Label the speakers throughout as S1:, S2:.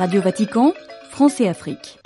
S1: Radio Vatican, France et Afrique.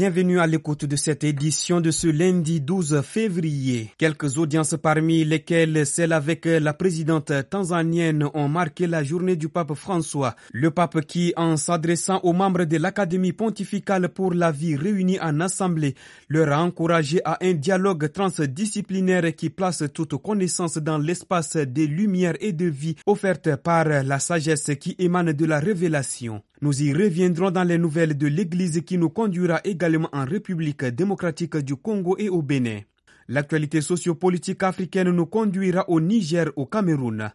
S2: Bienvenue à l'écoute de cette édition de ce lundi 12 février. Quelques audiences parmi lesquelles celles avec la présidente tanzanienne ont marqué la journée du pape François. Le pape qui, en s'adressant aux membres de l'Académie pontificale pour la vie réunie en assemblée, leur a encouragé à un dialogue transdisciplinaire qui place toute connaissance dans l'espace des lumières et de vie offertes par la sagesse qui émane de la révélation. Nous y reviendrons dans les nouvelles de l'Église qui nous conduira également en République démocratique du Congo et au Bénin. L'actualité sociopolitique africaine nous conduira au Niger, au Cameroun.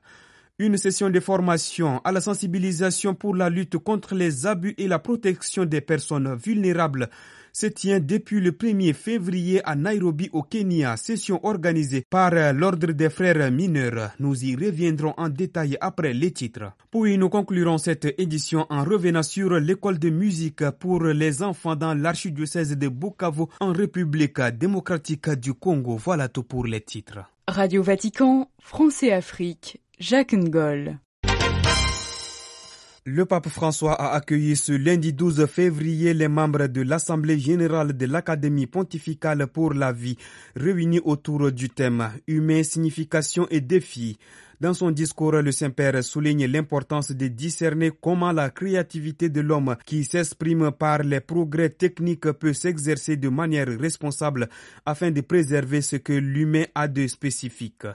S2: Une session de formation à la sensibilisation pour la lutte contre les abus et la protection des personnes vulnérables se tient depuis le 1er février à Nairobi au Kenya, session organisée par l'Ordre des frères mineurs. Nous y reviendrons en détail après les titres. Puis nous conclurons cette édition en revenant sur l'école de musique pour les enfants dans l'archidiocèse de Bukavu en République démocratique du Congo. Voilà tout pour les titres.
S1: Radio Vatican, France et Afrique, Jacques Ngol.
S2: Le pape François a accueilli ce lundi 12 février les membres de l'Assemblée générale de l'Académie pontificale pour la vie, réunis autour du thème Humain, signification et défi. Dans son discours, le Saint-Père souligne l'importance de discerner comment la créativité de l'homme qui s'exprime par les progrès techniques peut s'exercer de manière responsable afin de préserver ce que l'humain a de spécifique.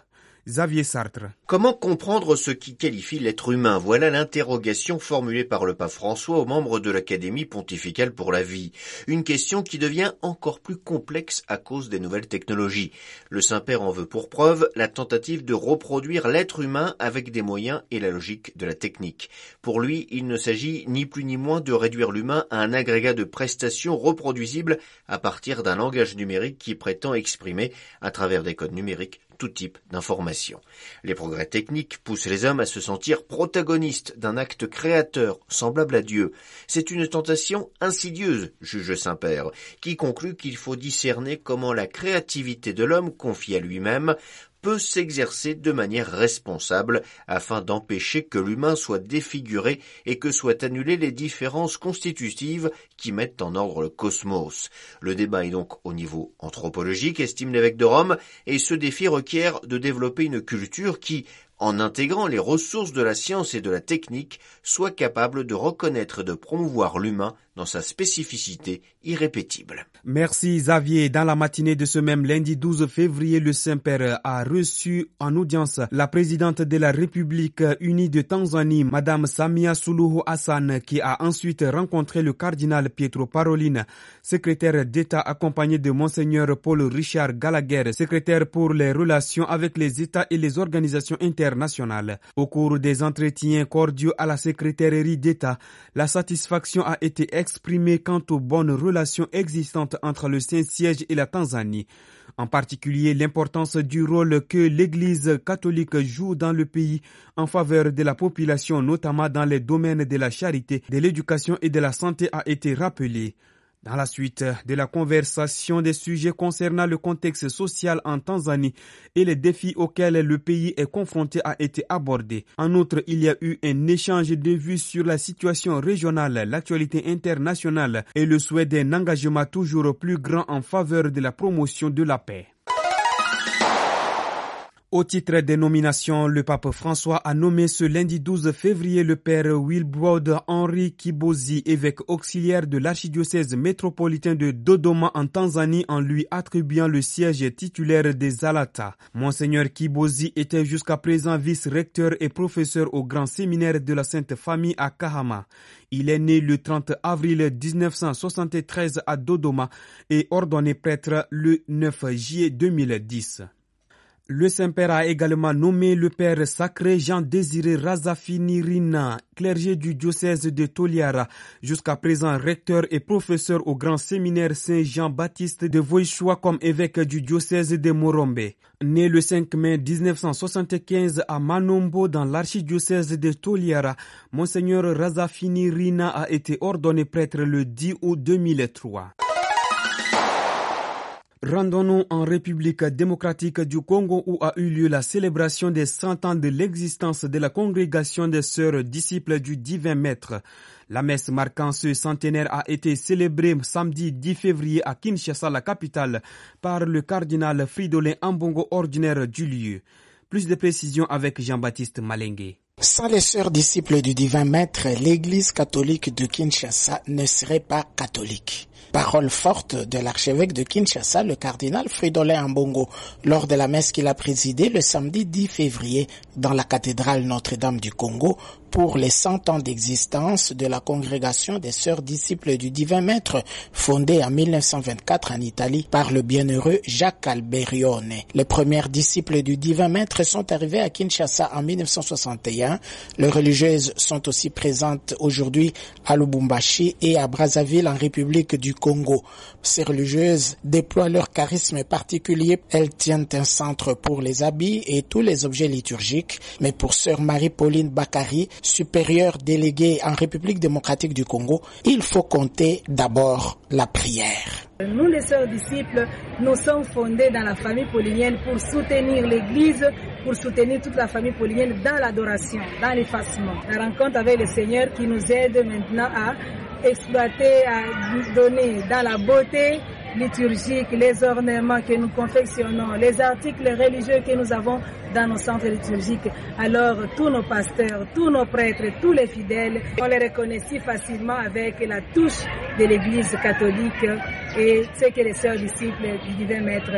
S3: Comment comprendre ce qui qualifie l'être humain? Voilà l'interrogation formulée par le pape François aux membres de l'Académie pontificale pour la vie. Une question qui devient encore plus complexe à cause des nouvelles technologies. Le Saint-Père en veut pour preuve la tentative de reproduire l'être humain avec des moyens et la logique de la technique. Pour lui, il ne s'agit ni plus ni moins de réduire l'humain à un agrégat de prestations reproduisibles à partir d'un langage numérique qui prétend exprimer, à travers des codes numériques, tout type d'informations. Les progrès techniques poussent les hommes à se sentir protagonistes d'un acte créateur semblable à Dieu. C'est une tentation insidieuse, juge Saint-Père, qui conclut qu'il faut discerner comment la créativité de l'homme confiée à lui-même peut s'exercer de manière responsable afin d'empêcher que l'humain soit défiguré et que soient annulées les différences constitutives qui mettent en ordre le cosmos. Le débat est donc au niveau anthropologique, estime l'évêque de Rome, et ce défi requiert de développer une culture qui, en intégrant les ressources de la science et de la technique, soit capable de reconnaître et de promouvoir l'humain dans sa spécificité irrépétible.
S2: Merci Xavier. Dans la matinée de ce même lundi 12 février, le Saint-Père a reçu en audience la présidente de la République unie de Tanzanie, Madame Samia Suluhu Hassan, qui a ensuite rencontré le cardinal Pietro Parolin, secrétaire d'État accompagné de Monseigneur Paul Richard Gallagher, secrétaire pour les relations avec les États et les organisations internationales. Au cours des entretiens cordiaux à la secrétairerie d'État, la satisfaction a été exprimée quant aux bonnes relations existantes entre le Saint-Siège et la Tanzanie, en particulier l'importance du rôle que l'Église catholique joue dans le pays en faveur de la population, notamment dans les domaines de la charité, de l'éducation et de la santé a été rappelée. Dans la suite de la conversation des sujets concernant le contexte social en Tanzanie et les défis auxquels le pays est confronté a été abordé. En outre, il y a eu un échange de vues sur la situation régionale, l'actualité internationale et le souhait d'un engagement toujours plus grand en faveur de la promotion de la paix. Au titre des nominations, le pape François a nommé ce lundi 12 février le père Wilbrod Henri Kibozi, évêque auxiliaire de l'archidiocèse métropolitain de Dodoma en Tanzanie en lui attribuant le siège titulaire des Alata. Monseigneur Kibozi était jusqu'à présent vice-recteur et professeur au grand séminaire de la Sainte Famille à Kahama. Il est né le 30 avril 1973 à Dodoma et ordonné prêtre le 9 juillet 2010. Le Saint-Père a également nommé le Père sacré Jean-Désiré Razafinirina, clergé du diocèse de Toliara, jusqu'à présent recteur et professeur au grand séminaire Saint-Jean-Baptiste de Voichoua comme évêque du diocèse de Morombe. Né le 5 mai 1975 à Manombo dans l'archidiocèse de Toliara, Monseigneur Razafinirina a été ordonné prêtre le 10 août 2003. Rendons-nous en République démocratique du Congo où a eu lieu la célébration des 100 ans de l'existence de la congrégation des sœurs disciples du divin maître. La messe marquant ce centenaire a été célébrée samedi 10 février à Kinshasa, la capitale, par le cardinal Fridolin Ambongo ordinaire du lieu. Plus de précisions avec Jean-Baptiste Malengue.
S4: Sans les sœurs disciples du divin maître, l'église catholique de Kinshasa ne serait pas catholique. Parole forte de l'archevêque de Kinshasa, le cardinal Fridolin Ambongo, lors de la messe qu'il a présidée le samedi 10 février dans la cathédrale Notre-Dame du Congo pour les 100 ans d'existence de la congrégation des sœurs disciples du divin maître fondée en 1924 en Italie par le bienheureux Jacques Alberione. Les premières disciples du divin maître sont arrivées à Kinshasa en 1961. Les religieuses sont aussi présentes aujourd'hui à Lubumbashi et à Brazzaville en République du Congo. Ces religieuses déploient leur charisme particulier. Elles tiennent un centre pour les habits et tous les objets liturgiques. Mais pour sœur Marie-Pauline Bakari, supérieure déléguée en République démocratique du Congo, il faut compter d'abord la prière.
S5: Nous, les sœurs disciples, nous sommes fondés dans la famille paulinienne pour soutenir l'Église, pour soutenir toute la famille paulinienne dans l'adoration, dans l'effacement. La rencontre avec le Seigneur qui nous aide maintenant à exploiter, à donner dans la beauté liturgique, les ornements que nous confectionnons, les articles religieux que nous avons dans nos centres liturgiques. Alors tous nos pasteurs, tous nos prêtres, tous les fidèles, on les reconnaît si facilement avec la touche de l'Église catholique et ce que les sœurs disciples du divin maître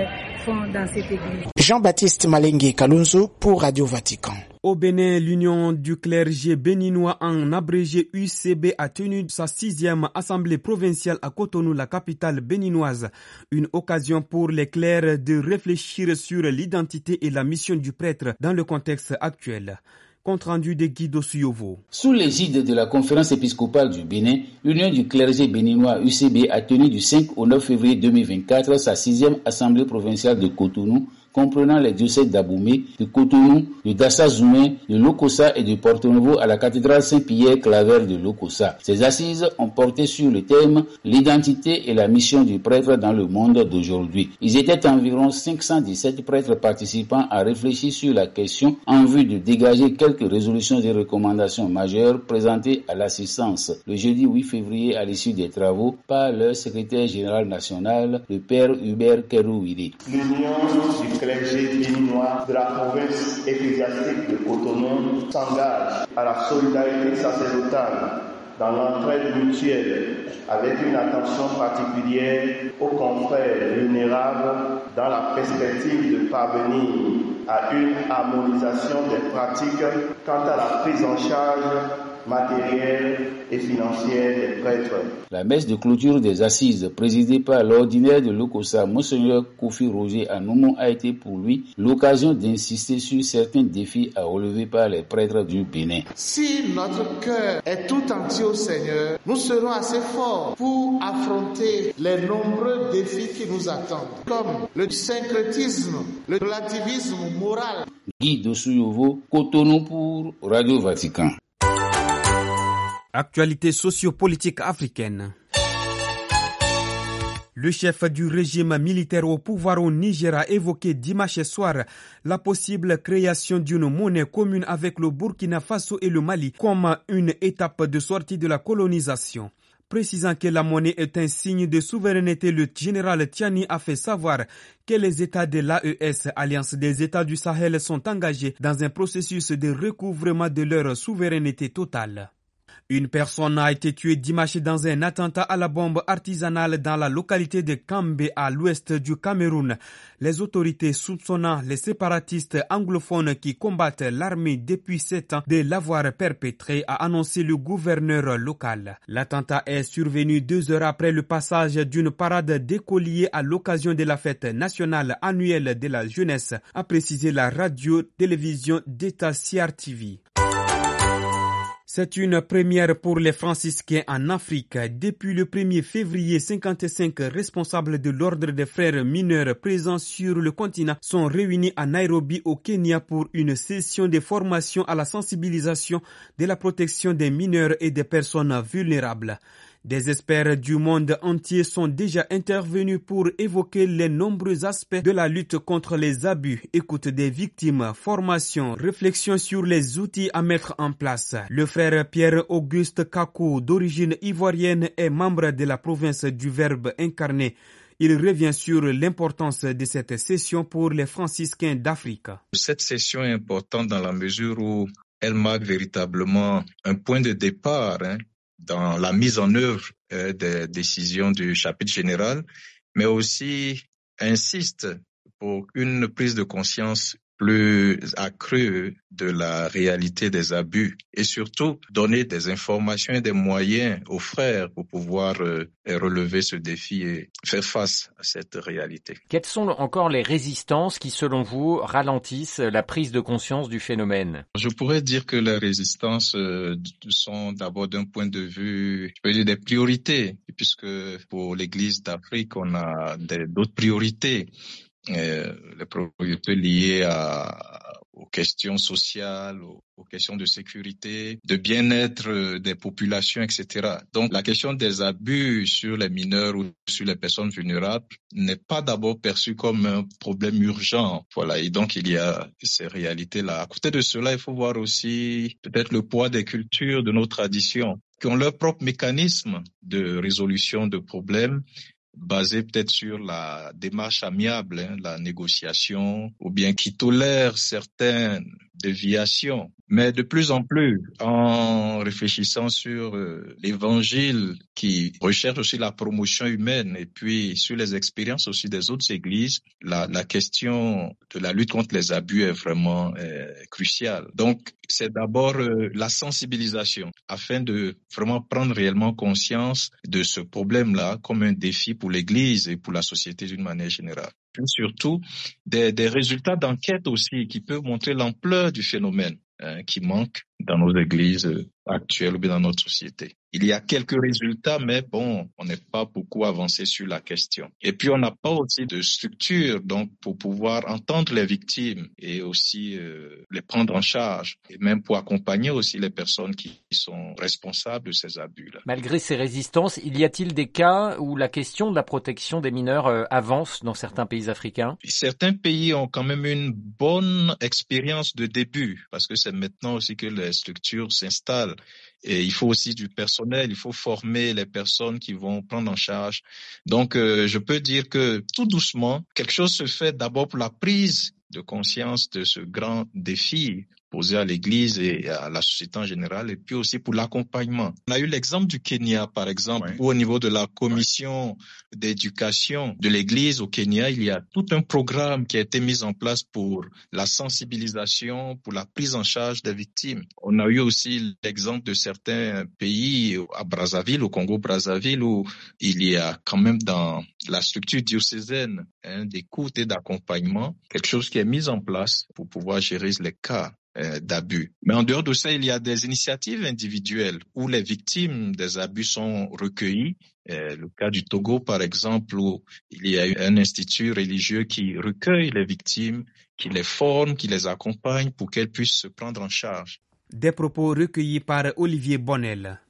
S5: font dans cette Église.
S4: Jean-Baptiste Malengue Kalunzo pour Radio Vatican.
S2: Au Bénin, l'Union du clergé béninois en abrégé UCB a tenu sa sixième assemblée provinciale à Cotonou, la capitale béninoise. Une occasion pour les clercs de réfléchir sur l'identité et la mission du prêtre dans le contexte actuel. Compte rendu de Guido Suyovo.
S6: Sous l'égide de la conférence épiscopale du Bénin, l'Union du clergé béninois UCB a tenu du 5 au 9 février 2024 sa sixième assemblée provinciale de Cotonou comprenant les diocèses d'Aboumé, de Cotonou, de Dassa Zoumé, de Lokossa et de Porto-Nouveau à la cathédrale Saint-Pierre-Claver de Lokossa. Ces assises ont porté sur le thème l'identité et la mission du prêtre dans le monde d'aujourd'hui. Ils étaient environ 517 prêtres participants à réfléchir sur la question en vue de dégager quelques résolutions et recommandations majeures présentées à l'assistance le jeudi 8 février à l'issue des travaux par le secrétaire général national, le père Hubert Kerouidi
S7: clergé béninois de la province ecclésiastique de Cotonou s'engage à la solidarité sacerdotale dans l'entraide mutuelle avec une attention particulière aux confrères vulnérables dans la perspective de parvenir à une harmonisation des pratiques quant à la prise en charge matérielle et financière des prêtres.
S6: La messe de clôture des assises présidée par l'ordinaire de l'Okosa, Monseigneur Kofi Roger Anoumou, a été pour lui l'occasion d'insister sur certains défis à relever par les prêtres du Bénin.
S8: Si notre cœur est tout entier au Seigneur, nous serons assez forts pour affronter les nombreux défis qui nous attendent, comme le syncrétisme, le relativisme moral.
S6: Guy Dossouyovo, Cotonou pour Radio Vatican.
S2: Actualité sociopolitique africaine. Le chef du régime militaire au pouvoir au Niger a évoqué dimanche soir la possible création d'une monnaie commune avec le Burkina Faso et le Mali comme une étape de sortie de la colonisation. Précisant que la monnaie est un signe de souveraineté, le général Tiani a fait savoir que les États de l'AES, Alliance des États du Sahel, sont engagés dans un processus de recouvrement de leur souveraineté totale. Une personne a été tuée dimanche dans un attentat à la bombe artisanale dans la localité de Kambe à l'ouest du Cameroun. Les autorités soupçonnant les séparatistes anglophones qui combattent l'armée depuis sept ans de l'avoir perpétré a annoncé le gouverneur local. L'attentat est survenu deux heures après le passage d'une parade d'écoliers à l'occasion de la fête nationale annuelle de la jeunesse, a précisé la radio-télévision d'État CRTV. C'est une première pour les franciscains en Afrique. Depuis le 1er février, 55 responsables de l'ordre des frères mineurs présents sur le continent sont réunis à Nairobi au Kenya pour une session de formation à la sensibilisation de la protection des mineurs et des personnes vulnérables. Des experts du monde entier sont déjà intervenus pour évoquer les nombreux aspects de la lutte contre les abus, écoute des victimes, formation, réflexion sur les outils à mettre en place. Le frère Pierre-Auguste Kakou, d'origine ivoirienne, est membre de la province du Verbe incarné. Il revient sur l'importance de cette session pour les franciscains d'Afrique.
S9: Cette session est importante dans la mesure où elle marque véritablement un point de départ hein, dans la mise en œuvre euh, des décisions du chapitre général, mais aussi insiste pour une prise de conscience plus accrue de la réalité des abus et surtout donner des informations et des moyens aux frères pour pouvoir euh, relever ce défi et faire face à cette réalité.
S10: Quelles sont encore les résistances qui, selon vous, ralentissent la prise de conscience du phénomène?
S9: Je pourrais dire que les résistances euh, sont d'abord d'un point de vue, je peux dire des priorités, puisque pour l'Église d'Afrique, on a d'autres priorités les priorités liées à, aux questions sociales, aux, questions de sécurité, de bien-être euh, des populations, etc. Donc la question des abus sur les mineurs ou sur les personnes vulnérables n'est pas d'abord perçue comme un problème urgent. Voilà, et donc il y a ces réalités-là. À côté de cela, il faut voir aussi peut-être le poids des cultures, de nos traditions qui ont leur propre mécanisme de résolution de problèmes basé peut-être sur la démarche amiable, hein, la négociation, ou bien qui tolère certaines déviations. Mais de plus en plus, en réfléchissant sur euh, l'évangile qui recherche aussi la promotion humaine et puis sur les expériences aussi des autres églises, la, la question de la lutte contre les abus est vraiment euh, cruciale. Donc, c'est d'abord euh, la sensibilisation afin de vraiment prendre réellement conscience de ce problème-là comme un défi pour l'Église et pour la société d'une manière générale surtout des, des résultats d'enquête aussi qui peuvent montrer l'ampleur du phénomène qui manque dans nos églises actuelles ou bien dans notre société. Il y a quelques résultats, mais bon, on n'est pas beaucoup avancé sur la question. Et puis, on n'a pas aussi de structure, donc, pour pouvoir entendre les victimes et aussi euh, les prendre en charge, et même pour accompagner aussi les personnes qui sont responsables de ces abus-là.
S10: Malgré ces résistances, il y a-t-il des cas où la question de la protection des mineurs euh, avance dans certains pays africains?
S9: Certains pays ont quand même une bonne expérience de début, parce que c'est maintenant aussi que les structures s'installent. Et il faut aussi du personnel, il faut former les personnes qui vont prendre en charge. Donc, euh, je peux dire que tout doucement, quelque chose se fait d'abord pour la prise de conscience de ce grand défi posé à l'Église et à la société en général, et puis aussi pour l'accompagnement. On a eu l'exemple du Kenya, par exemple, où au niveau de la commission d'éducation de l'Église au Kenya, il y a tout un programme qui a été mis en place pour la sensibilisation, pour la prise en charge des victimes. On a eu aussi l'exemple de certains pays, à Brazzaville, au Congo-Brazzaville, où il y a quand même dans la structure diocésaine hein, d'écoute et d'accompagnement, quelque chose qui est mis en place pour pouvoir gérer les cas d'abus. Mais en dehors de ça, il y a des initiatives individuelles où les victimes des abus sont recueillies. Euh, le cas du Togo, par exemple, où il y a un institut religieux qui recueille les victimes, qui les forme, qui les accompagne pour qu'elles puissent se prendre en charge.
S2: Des propos recueillis par Olivier Bonnel.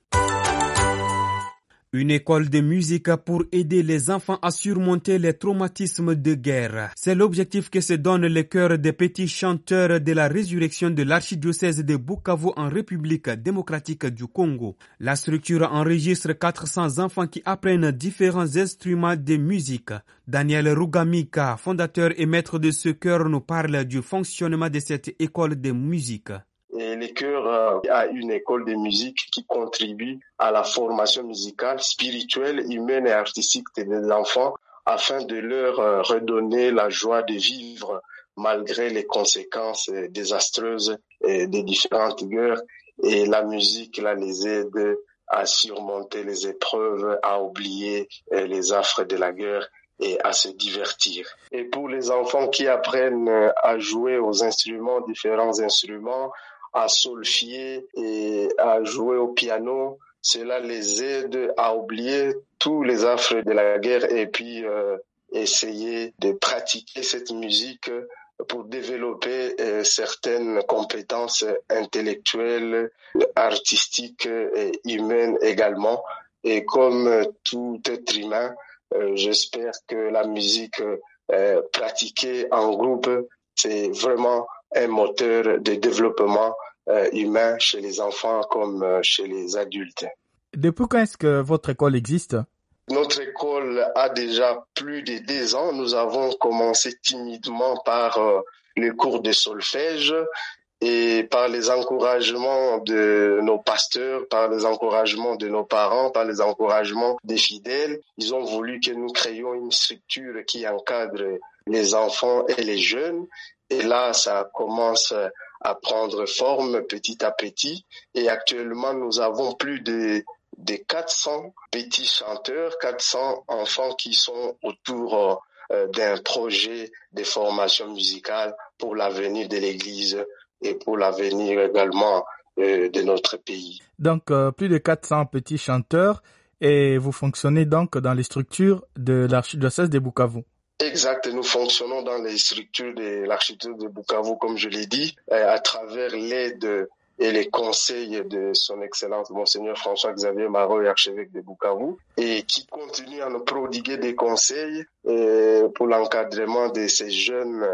S2: Une école de musique pour aider les enfants à surmonter les traumatismes de guerre. C'est l'objectif que se donne le cœur des petits chanteurs de la résurrection de l'archidiocèse de Bukavu en République démocratique du Congo. La structure enregistre 400 enfants qui apprennent différents instruments de musique. Daniel Rugamika, fondateur et maître de ce cœur, nous parle du fonctionnement de cette école de musique.
S11: Et les chœurs euh, a une école de musique qui contribue à la formation musicale, spirituelle, humaine et artistique des enfants afin de leur euh, redonner la joie de vivre malgré les conséquences euh, désastreuses des différentes guerres. Et la musique là, les aide à surmonter les épreuves, à oublier les affres de la guerre et à se divertir. Et pour les enfants qui apprennent à jouer aux instruments, différents instruments, à solfier et à jouer au piano. Cela les aide à oublier tous les affres de la guerre et puis euh, essayer de pratiquer cette musique pour développer euh, certaines compétences intellectuelles, artistiques et humaines également Et comme tout être humain, j'espère que la musique pratiquée en groupe, c'est vraiment un moteur de développement humain chez les enfants comme chez les adultes.
S12: Depuis quand est-ce que votre école existe?
S11: Notre école a déjà plus de 10 ans. Nous avons commencé timidement par euh, les cours de solfège et par les encouragements de nos pasteurs, par les encouragements de nos parents, par les encouragements des fidèles. Ils ont voulu que nous créions une structure qui encadre les enfants et les jeunes. Et là, ça commence à prendre forme petit à petit. Et actuellement, nous avons plus de des 400 petits chanteurs, 400 enfants qui sont autour euh, d'un projet de formation musicale pour l'avenir de l'Église et pour l'avenir également euh, de notre pays.
S12: Donc, euh, plus de 400 petits chanteurs et vous fonctionnez donc dans les structures de l'archidiocèse de Bukavu.
S11: Exact, nous fonctionnons dans les structures de l'archidiocèse de Bukavu, comme je l'ai dit, à travers l'aide et les conseils de son Excellence Monseigneur François-Xavier Marot, archevêque de Bukavu, et qui continue à nous prodiguer des conseils euh, pour l'encadrement de ces jeunes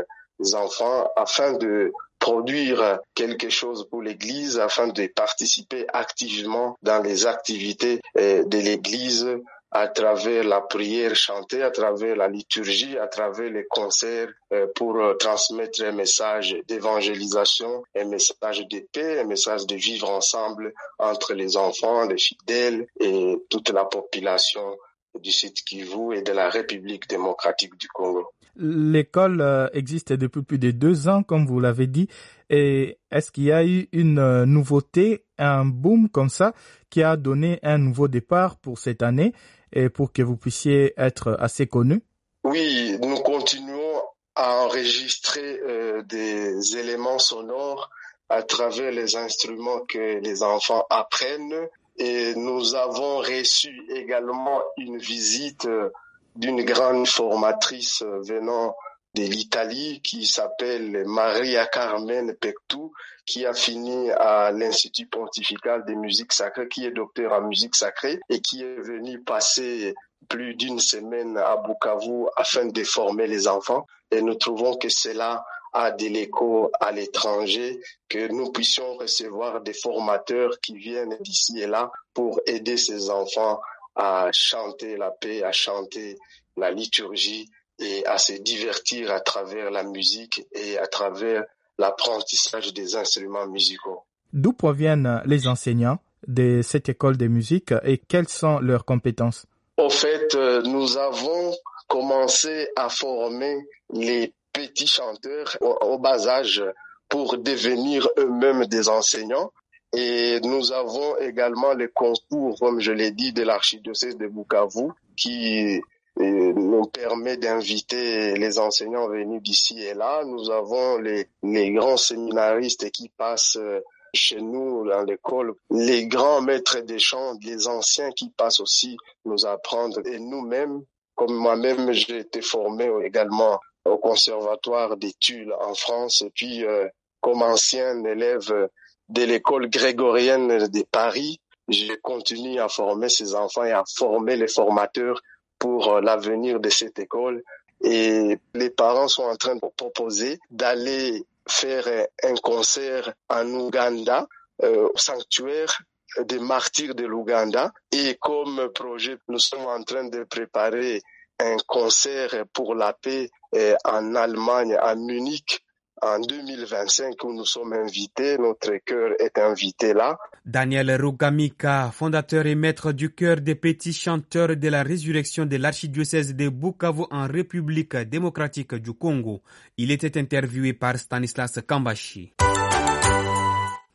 S11: enfants afin de produire quelque chose pour l'Église, afin de participer activement dans les activités euh, de l'Église à travers la prière chantée, à travers la liturgie, à travers les concerts euh, pour euh, transmettre un message d'évangélisation, un message de paix, un message de vivre ensemble entre les enfants, les fidèles et toute la population du Sud Kivu et de la République démocratique du Congo.
S12: L'école euh, existe depuis plus de deux ans, comme vous l'avez dit. Et est-ce qu'il y a eu une nouveauté, un boom comme ça, qui a donné un nouveau départ pour cette année? Et pour que vous puissiez être assez connu
S11: Oui, nous continuons à enregistrer euh, des éléments sonores à travers les instruments que les enfants apprennent. Et nous avons reçu également une visite euh, d'une grande formatrice euh, venant de l'Italie qui s'appelle Maria Carmen Pectou, qui a fini à l'Institut pontifical des musiques sacrées, qui est docteur en musique sacrée et qui est venu passer plus d'une semaine à Bukavu afin de former les enfants. Et nous trouvons que cela a de l'écho à l'étranger, que nous puissions recevoir des formateurs qui viennent d'ici et là pour aider ces enfants à chanter la paix, à chanter la liturgie et à se divertir à travers la musique et à travers l'apprentissage des instruments musicaux.
S12: D'où proviennent les enseignants de cette école de musique et quelles sont leurs compétences?
S11: Au fait, euh, nous avons commencé à former les petits chanteurs au, bas âge pour devenir eux-mêmes des enseignants. Et nous avons également les concours, comme je l'ai dit, de l'archidiocèse de Bukavu, qui nous permet d'inviter les enseignants venus d'ici et là. Nous avons les, les grands séminaristes qui passent euh, chez nous dans l'école, les grands maîtres des chants, les anciens qui passent aussi nous apprendre. Et nous-mêmes, comme moi-même, j'ai été formé également au conservatoire d'études en France et puis euh, comme ancien élève de l'école grégorienne de Paris, j'ai continué à former ces enfants et à former les formateurs pour euh, l'avenir de cette école. Et les parents sont en train de proposer d'aller faire un concert en Ouganda, euh, au sanctuaire des martyrs de l'Ouganda. Et comme projet, nous sommes en train de préparer un concert pour la paix euh, en Allemagne, à Munich, en 2025 où nous sommes invités, notre cœur est invité là.
S2: Daniel Rugamika, fondateur et maître du cœur des petits chanteurs de la résurrection de l'archidiocèse de Bukavu en République démocratique du Congo. Il était interviewé par Stanislas Kambashi.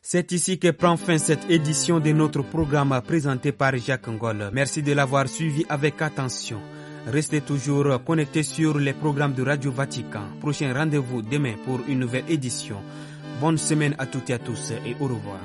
S2: C'est ici que prend fin cette édition de notre programme présenté par Jacques Ngol. Merci de l'avoir suivi avec attention. Restez toujours connectés sur les programmes de Radio Vatican. Prochain rendez-vous demain pour une nouvelle édition. Bonne semaine à toutes et à tous et au revoir.